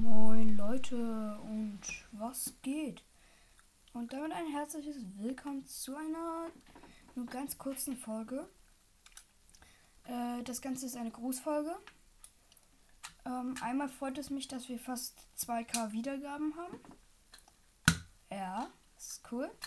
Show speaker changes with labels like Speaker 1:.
Speaker 1: Moin Leute und was geht? Und damit ein herzliches Willkommen zu einer nur ganz kurzen Folge. Äh, das Ganze ist eine Grußfolge. Ähm, einmal freut es mich, dass wir fast 2k Wiedergaben haben. Ja, ist cool.